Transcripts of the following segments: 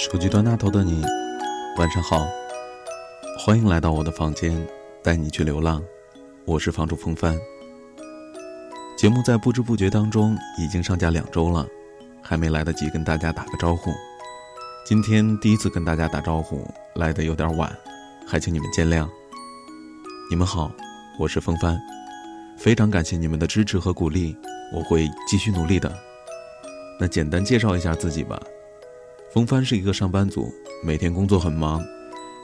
手机端那头的你，晚上好，欢迎来到我的房间，带你去流浪。我是房主风帆。节目在不知不觉当中已经上架两周了，还没来得及跟大家打个招呼。今天第一次跟大家打招呼，来的有点晚，还请你们见谅。你们好，我是风帆，非常感谢你们的支持和鼓励，我会继续努力的。那简单介绍一下自己吧。冯帆是一个上班族，每天工作很忙，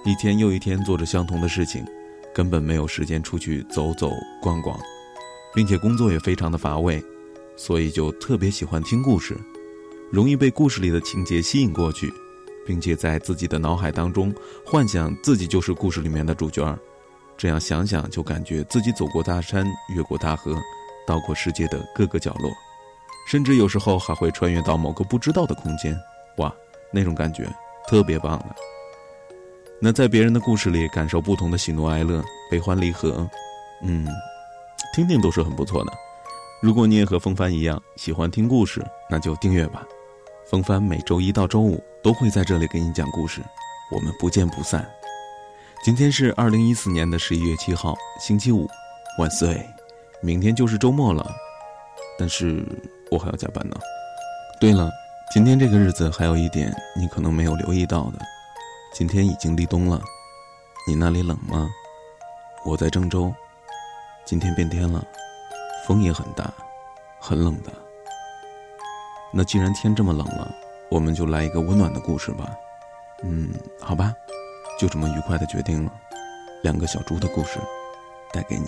一天又一天做着相同的事情，根本没有时间出去走走逛逛，并且工作也非常的乏味，所以就特别喜欢听故事，容易被故事里的情节吸引过去，并且在自己的脑海当中幻想自己就是故事里面的主角，这样想想就感觉自己走过大山，越过大河，到过世界的各个角落，甚至有时候还会穿越到某个不知道的空间，哇！那种感觉特别棒的。那在别人的故事里感受不同的喜怒哀乐、悲欢离合，嗯，听听都是很不错的。如果你也和风帆一样喜欢听故事，那就订阅吧。风帆每周一到周五都会在这里给你讲故事，我们不见不散。今天是二零一四年的十一月七号，星期五，万岁！明天就是周末了，但是我还要加班呢。对了。今天这个日子还有一点你可能没有留意到的，今天已经立冬了，你那里冷吗？我在郑州，今天变天了，风也很大，很冷的。那既然天这么冷了，我们就来一个温暖的故事吧。嗯，好吧，就这么愉快的决定了，两个小猪的故事，带给你。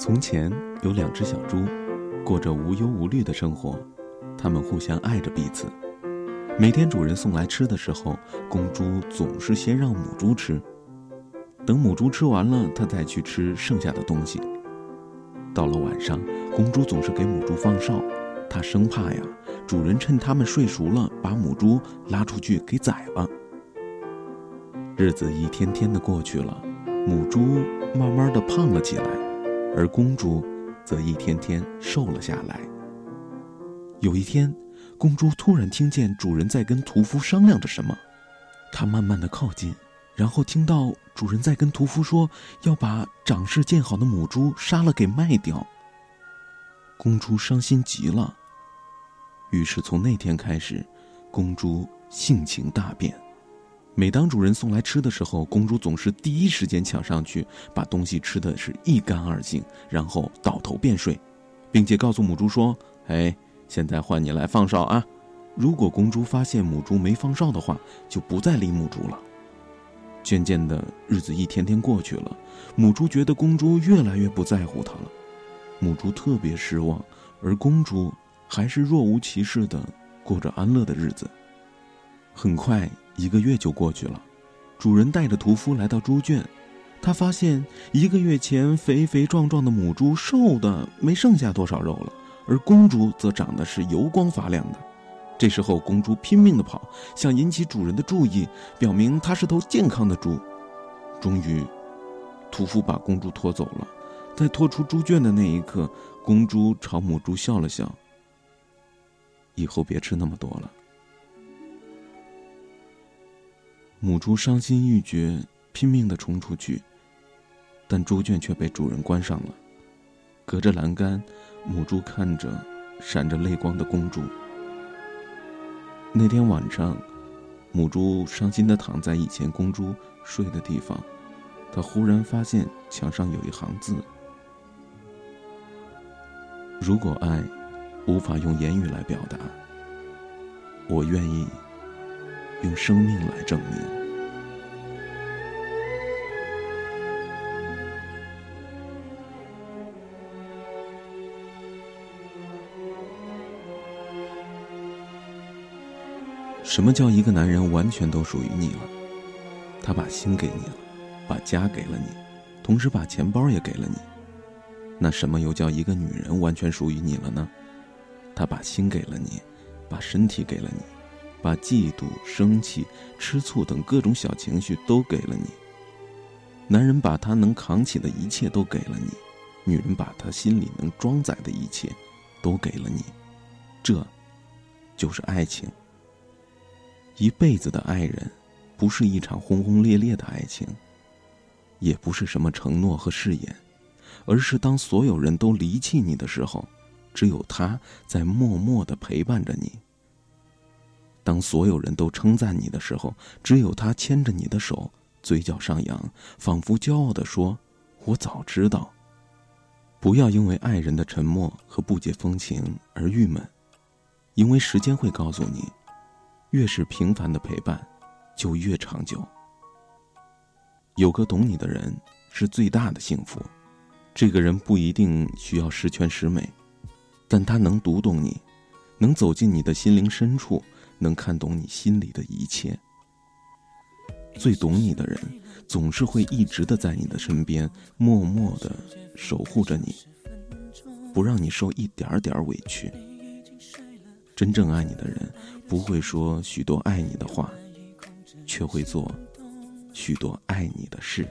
从前有两只小猪，过着无忧无虑的生活。它们互相爱着彼此。每天主人送来吃的时候，公猪总是先让母猪吃，等母猪吃完了，它再去吃剩下的东西。到了晚上，公猪总是给母猪放哨，它生怕呀，主人趁它们睡熟了，把母猪拉出去给宰了。日子一天天的过去了，母猪慢慢的胖了起来。而公猪则一天天瘦了下来。有一天，公猪突然听见主人在跟屠夫商量着什么，它慢慢的靠近，然后听到主人在跟屠夫说要把长势渐好的母猪杀了给卖掉。公猪伤心极了，于是从那天开始，公猪性情大变。每当主人送来吃的时候，公猪总是第一时间抢上去，把东西吃的是一干二净，然后倒头便睡，并且告诉母猪说：“哎，现在换你来放哨啊！”如果公猪发现母猪没放哨的话，就不再理母猪了。渐渐的，日子一天天过去了，母猪觉得公猪越来越不在乎它了，母猪特别失望，而公猪还是若无其事的过着安乐的日子。很快。一个月就过去了，主人带着屠夫来到猪圈，他发现一个月前肥肥壮壮的母猪瘦的没剩下多少肉了，而公猪则长得是油光发亮的。这时候，公猪拼命的跑，想引起主人的注意，表明它是头健康的猪。终于，屠夫把公猪拖走了。在拖出猪圈的那一刻，公猪朝母猪笑了笑：“以后别吃那么多了。”母猪伤心欲绝，拼命的冲出去，但猪圈却被主人关上了。隔着栏杆，母猪看着闪着泪光的公猪。那天晚上，母猪伤心的躺在以前公猪睡的地方，她忽然发现墙上有一行字：“如果爱无法用言语来表达，我愿意。”用生命来证明。什么叫一个男人完全都属于你了？他把心给你了，把家给了你，同时把钱包也给了你。那什么又叫一个女人完全属于你了呢？她把心给了你，把身体给了你。把嫉妒、生气、吃醋等各种小情绪都给了你。男人把他能扛起的一切都给了你，女人把他心里能装载的一切都给了你。这，就是爱情。一辈子的爱人，不是一场轰轰烈烈的爱情，也不是什么承诺和誓言，而是当所有人都离弃你的时候，只有他在默默的陪伴着你。当所有人都称赞你的时候，只有他牵着你的手，嘴角上扬，仿佛骄傲的说：“我早知道。”不要因为爱人的沉默和不解风情而郁闷，因为时间会告诉你，越是平凡的陪伴，就越长久。有个懂你的人是最大的幸福，这个人不一定需要十全十美，但他能读懂你，能走进你的心灵深处。能看懂你心里的一切，最懂你的人，总是会一直的在你的身边，默默的守护着你，不让你受一点点委屈。真正爱你的人，不会说许多爱你的话，却会做许多爱你的事。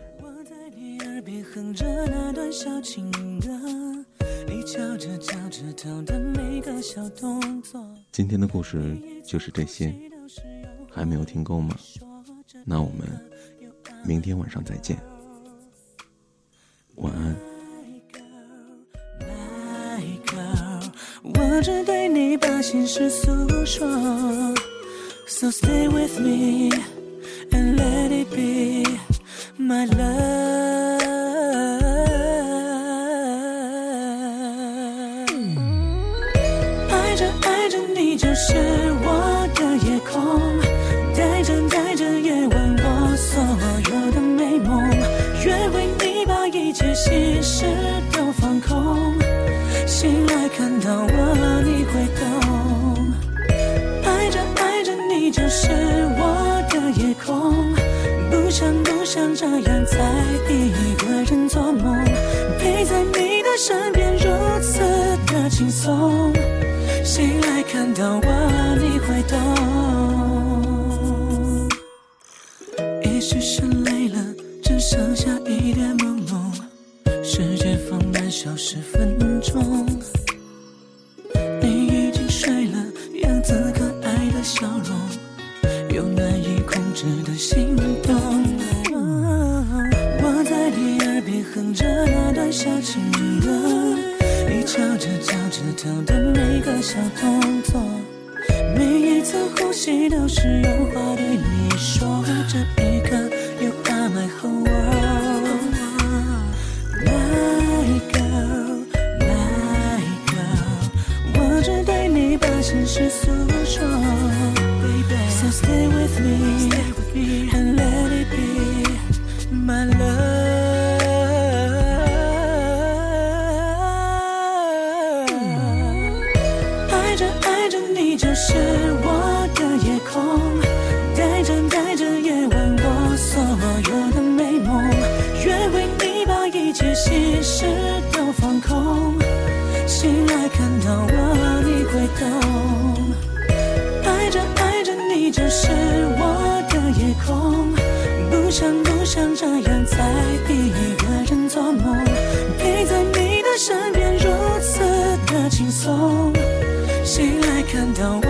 今天的故事就是这些，还没有听够吗？那我们明天晚上再见，晚安。我只对你把心事诉说，So stay with me and let it be my love。着爱着你，就是我的夜空，带着带着夜晚我所有的美梦，愿为你把一切心事都放空，醒来看到我你会懂，爱着爱着你就是我的夜空，不想不想这样再一个人做梦，陪在你的身边如此的轻松。难道我，你会懂。也许是累了，只剩下一点朦胧。时间放慢，消失分钟。你已经睡了，样子可爱的笑容，有难以控制的心动。我在你耳边哼着那段小情歌。你敲着脚趾头的每个小动作，每一次呼吸都是有话对你说。这一刻，You are my whole world。My girl, my girl，我只对你把心事诉说。So stay with me and let it be my love。想这样再一个人做梦，陪在你的身边如此的轻松。醒来看到我，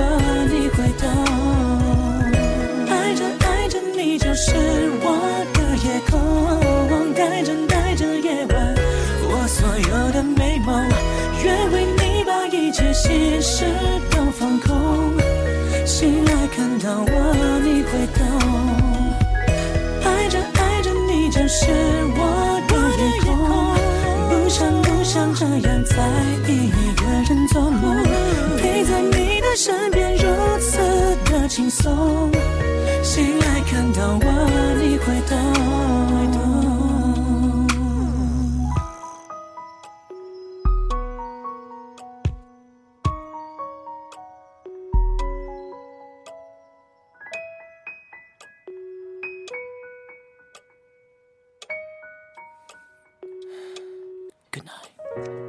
你会懂。爱着爱着你就是我的夜空，带着带着夜晚我所有的美梦，愿为你把一切心事都放空。醒来看到我，你会懂。是我的夜空，不想不想这样再一个人做梦。陪在你的身边如此的轻松，醒来看到我，你会懂。Bye.